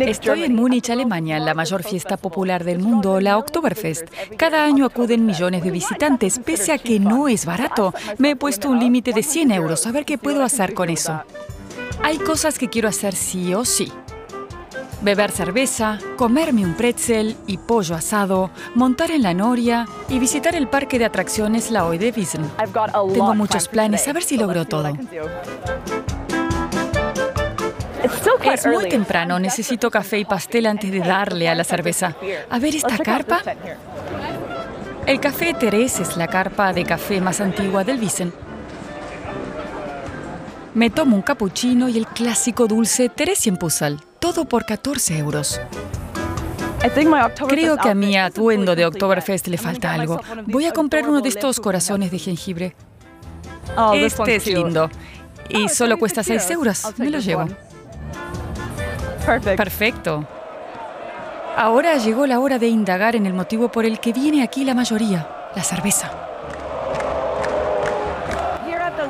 Estoy en Múnich, Alemania, la mayor fiesta popular del mundo, la Oktoberfest. Cada año acuden millones de visitantes, pese a que no es barato. Me he puesto un límite de 100 euros, a ver qué puedo hacer con eso. Hay cosas que quiero hacer sí o sí. Beber cerveza, comerme un pretzel y pollo asado, montar en la noria y visitar el parque de atracciones La Hoy de Wiesn. Tengo muchos planes, a ver si logro todo. Es muy temprano, necesito café y pastel antes de darle a la cerveza. A ver esta carpa. El Café Terés es la carpa de café más antigua del Wiesn. Me tomo un cappuccino y el clásico dulce Theresienpuzzle, todo por 14 euros. Creo que a mi atuendo de Oktoberfest le falta algo. Voy a comprar uno de estos corazones de jengibre. Este es lindo. Y solo cuesta 6 euros. Me lo llevo. Perfecto. Ahora llegó la hora de indagar en el motivo por el que viene aquí la mayoría, la cerveza.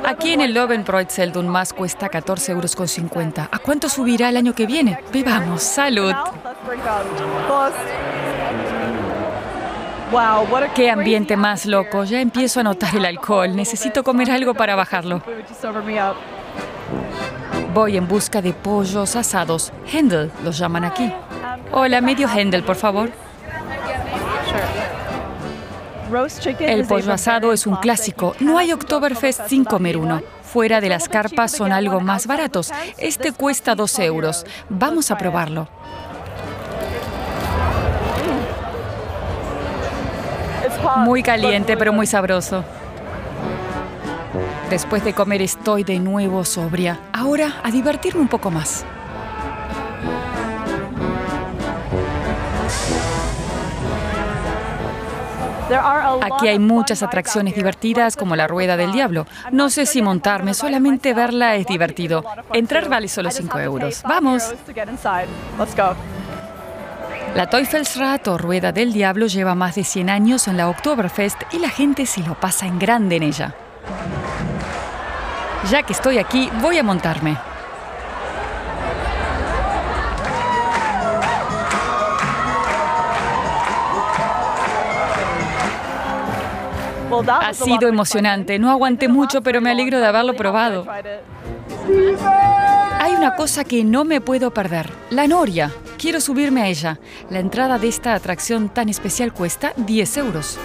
Aquí en el Lovenbreutzel un más cuesta 14,50 euros. ¿A cuánto subirá el año que viene? Bebamos, salud. Qué ambiente más loco. Ya empiezo a notar el alcohol. Necesito comer algo para bajarlo. Voy en busca de pollos asados. Hendel los llaman aquí. Hola, medio Hendel, por favor. El pollo asado es un clásico. No hay Oktoberfest sin comer uno. Fuera de las carpas son algo más baratos. Este cuesta 12 euros. Vamos a probarlo. Muy caliente, pero muy sabroso. Después de comer estoy de nuevo sobria. Ahora a divertirme un poco más. Aquí hay muchas atracciones divertidas como la Rueda del Diablo. No sé si montarme, solamente verla es divertido. Entrar vale solo 5 euros. ¡Vamos! La Teufelsrad o Rueda del Diablo lleva más de 100 años en la Oktoberfest y la gente se lo pasa en grande en ella. Ya que estoy aquí, voy a montarme. Ha sido emocionante. No aguanté mucho, pero me alegro de haberlo probado. Hay una cosa que no me puedo perder. La noria. Quiero subirme a ella. La entrada de esta atracción tan especial cuesta 10 euros.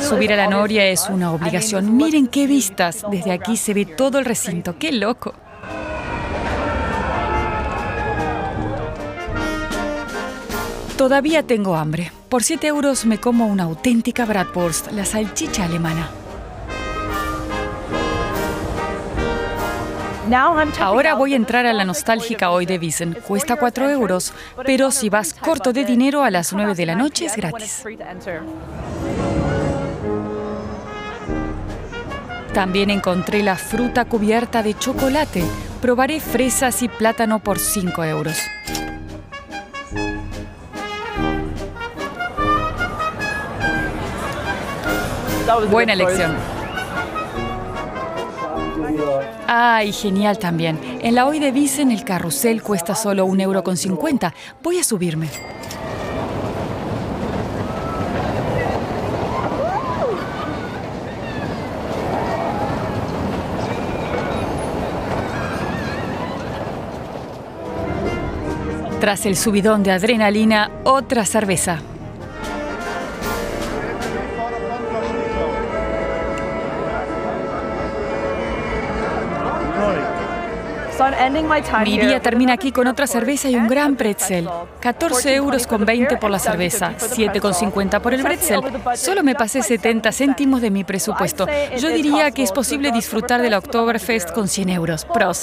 Subir a la noria es una obligación. Miren qué vistas. Desde aquí se ve todo el recinto. ¡Qué loco! Todavía tengo hambre. Por 7 euros me como una auténtica Bratwurst, la salchicha alemana. Ahora voy a entrar a la nostálgica hoy de Wiesn. Cuesta 4 euros, pero si vas corto de dinero a las 9 de la noche es gratis. También encontré la fruta cubierta de chocolate. Probaré fresas y plátano por 5 euros. Buena elección. Ay, genial también. En la hoy de Wiesn el carrusel cuesta solo un euro con cincuenta. Voy a subirme. Tras el subidón de adrenalina, otra cerveza. Mi día termina aquí con otra cerveza y un gran pretzel. 14 euros con 20 por la cerveza, 7 con 50 por el pretzel. Solo me pasé 70 céntimos de mi presupuesto. Yo diría que es posible disfrutar de la Oktoberfest con 100 euros. Prost.